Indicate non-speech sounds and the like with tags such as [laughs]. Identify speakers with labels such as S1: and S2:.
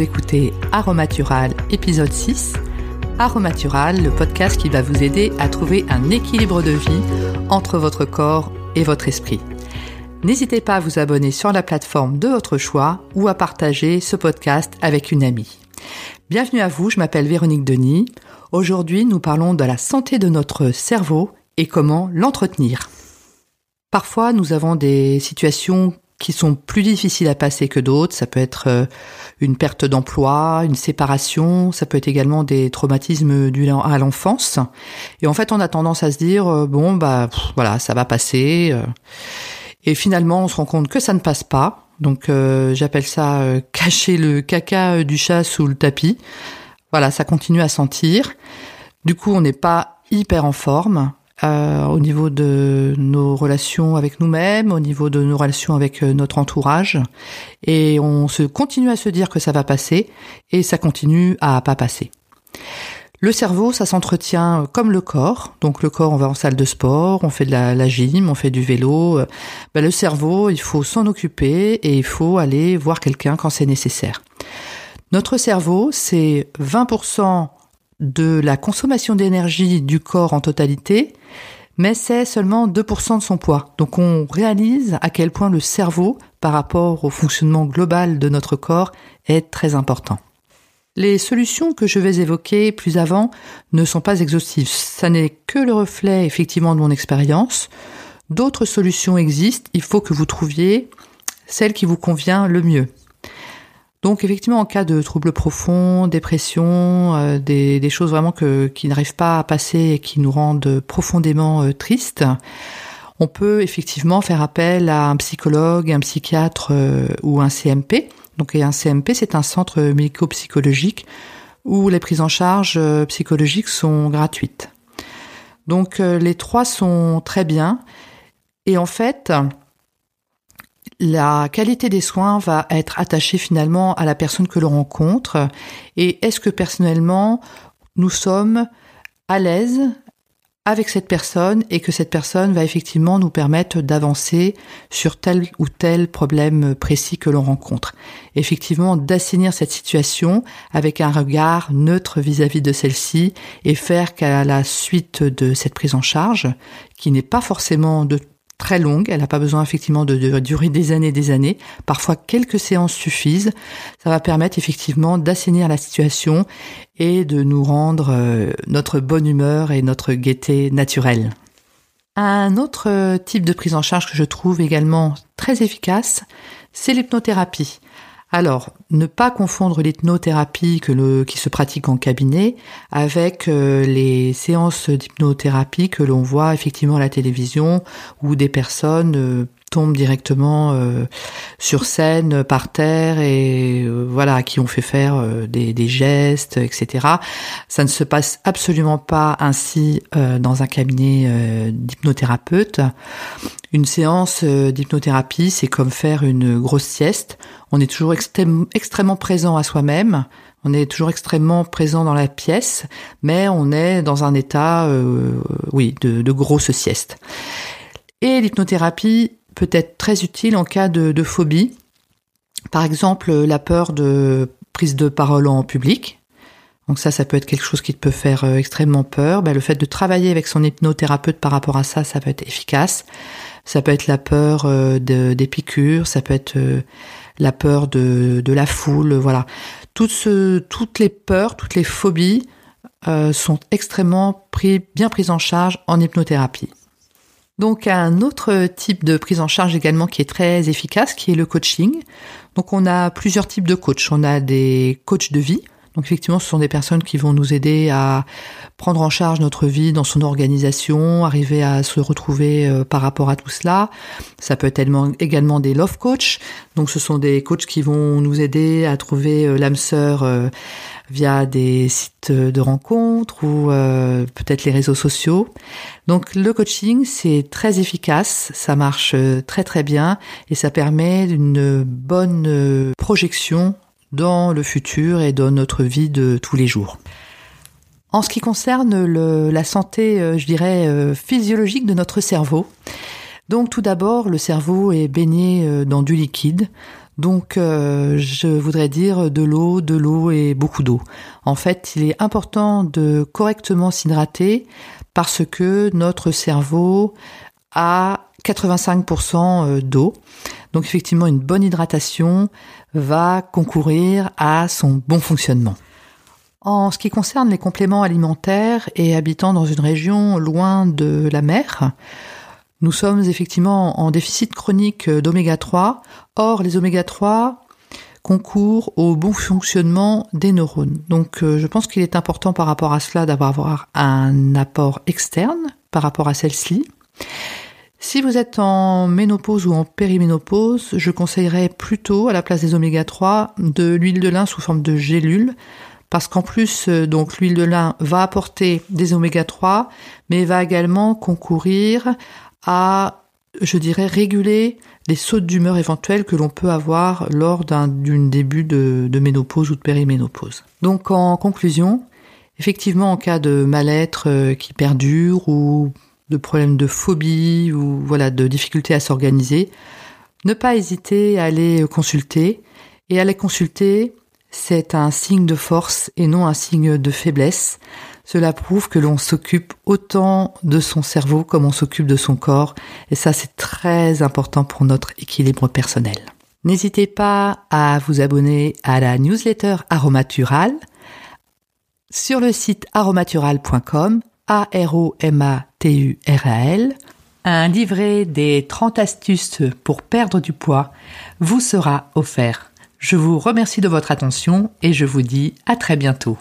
S1: écoutez Aromatural épisode 6. Aromatural, le podcast qui va vous aider à trouver un équilibre de vie entre votre corps et votre esprit. N'hésitez pas à vous abonner sur la plateforme de votre choix ou à partager ce podcast avec une amie. Bienvenue à vous, je m'appelle Véronique Denis. Aujourd'hui, nous parlons de la santé de notre cerveau et comment l'entretenir. Parfois, nous avons des situations qui sont plus difficiles à passer que d'autres. Ça peut être euh, une perte d'emploi, une séparation, ça peut être également des traumatismes dus à l'enfance. Et en fait, on a tendance à se dire euh, bon bah voilà, ça va passer. Euh. Et finalement, on se rend compte que ça ne passe pas. Donc j'appelle ça [laughs] cacher le caca du chat sous le tapis. Voilà, ça continue à sentir. Du coup, on n'est pas hyper en forme. Euh, au niveau de nos relations avec nous-mêmes, au niveau de nos relations avec euh, notre entourage. Et on se continue à se dire que ça va passer et ça continue à pas passer. Le cerveau, ça s'entretient comme le corps. Donc le corps, on va en salle de sport, on fait de la, gym, on fait du vélo. Ben, le cerveau, il faut s'en occuper et il faut aller voir quelqu'un quand c'est nécessaire. Notre cerveau, c'est 20% de la consommation d'énergie du corps en totalité, mais c'est seulement 2% de son poids. Donc on réalise à quel point le cerveau, par rapport au fonctionnement global de notre corps, est très important. Les solutions que je vais évoquer plus avant ne sont pas exhaustives. Ça n'est que le reflet effectivement de mon expérience. D'autres solutions existent. Il faut que vous trouviez celle qui vous convient le mieux. Donc effectivement, en cas de troubles profonds, dépression, euh, des, choses vraiment que, qui n'arrivent pas à passer et qui nous rendent profondément euh, tristes, on peut effectivement faire appel à un psychologue, un psychiatre euh, ou un CMP. Donc un CMP, c'est un centre médico-psychologique où les prises en charge psychologiques sont gratuites. Donc les trois sont très bien. Et en fait, la qualité des soins va être attachée finalement à la personne que l'on rencontre et est-ce que personnellement nous sommes à l'aise avec cette personne et que cette personne va effectivement nous permettre d'avancer sur tel ou tel problème précis que l'on rencontre? Effectivement, d'assainir cette situation avec un regard neutre vis-à-vis de celle-ci et faire qu'à la suite de cette prise en charge, qui n'est pas forcément de très longue. Elle n'a pas besoin effectivement de, durer des années et des années. Parfois, quelques séances suffisent. Ça va permettre effectivement d'assainir la situation et de nous rendre euh, notre bonne humeur et notre gaieté naturelle. Un autre euh, type de prise en charge que je trouve également très efficace, c'est l'hypnothérapie. Alors, ne pas confondre l'hypnothérapie qui se pratique en cabinet avec euh, les séances d'hypnothérapie que l'on voit effectivement à la télévision où des personnes euh, tombent directement euh, sur scène, par terre et voilà, qui ont fait faire des, des, gestes, etc. Ça ne se passe absolument pas ainsi dans un cabinet d'hypnothérapeute. Une séance d'hypnothérapie, c'est comme faire une grosse sieste on est toujours extrêmement présent à soi-même, on est toujours extrêmement présent dans la pièce, mais on est dans un état, euh, oui, de, grosse sieste. Et l'hypnothérapie peut être très utile en cas de, phobie. Par exemple, la peur de prise de parole en public. Donc ça, ça peut être quelque chose qui peut faire euh, extrêmement peur. Ben, le fait de travailler avec son hypnothérapeute par rapport à ça, ça peut être efficace. Ça peut être la peur euh, des piqûres, ça peut être la peur de, de la foule, voilà. Toutes, ce, toutes les peurs, toutes les phobies euh, sont extrêmement pris, bien prises en charge en hypnothérapie. Donc un autre type de prise en charge également qui est très efficace, qui est le coaching. Donc on a plusieurs types de coachs. On a des coachs de vie, donc effectivement, ce sont des personnes qui vont nous aider à prendre en charge notre vie dans son organisation, arriver à se retrouver euh, par rapport à tout cela. Ça peut être également des love coach. Donc ce sont des coachs qui vont nous aider à trouver euh, l'âme sœur euh, via des sites de rencontres ou peut-être les réseaux sociaux. Donc le coaching, c'est très efficace, ça marche très très bien et ça permet une bonne projection dans le futur et dans notre vie de tous les jours. En ce qui concerne la santé, euh, je dirais, euh, physiologique de notre cerveau, donc tout d'abord, le cerveau est baigné euh, dans du liquide. Donc je voudrais dire de l'eau, de l'eau et beaucoup d'eau. En fait, il est important de correctement s'hydrater parce que notre cerveau a 85% d'eau. Donc effectivement, une bonne hydratation va concourir à son bon fonctionnement. En ce qui concerne les compléments alimentaires et habitant dans une région loin de la mer, nous sommes effectivement en déficit chronique d'oméga 3. Or, les oméga 3 concourent au bon fonctionnement des neurones. Donc, euh, je pense qu'il est important par rapport à cela d'avoir un apport externe par rapport à celle-ci. Si vous êtes en ménopause ou en périménopause, je conseillerais plutôt, à la place des oméga 3, de l'huile de lin sous forme de gélule, parce qu'en plus, euh, donc l'huile de lin va apporter des oméga 3, mais va également concourir à, je dirais, réguler les sautes d'humeur éventuelles que l'on peut avoir lors d'un début de, de ménopause ou de périménopause. Donc en conclusion, effectivement en cas de mal-être euh, qui perdure ou de problèmes de phobie ou voilà de difficultés à s'organiser, ne pas hésiter à aller consulter et aller consulter, c'est un signe de force et non un signe de faiblesse. Cela prouve que l'on s'occupe autant de son cerveau comme on s'occupe de son corps et ça c'est très important pour notre équilibre personnel. N'hésitez pas à vous abonner à la newsletter Aromatural sur le site aromatural.com a-R-O-M-A-T-U-R-A-L. Un livret des 30 astuces pour perdre du poids vous sera offert. Je vous remercie de votre attention et je vous dis à très bientôt.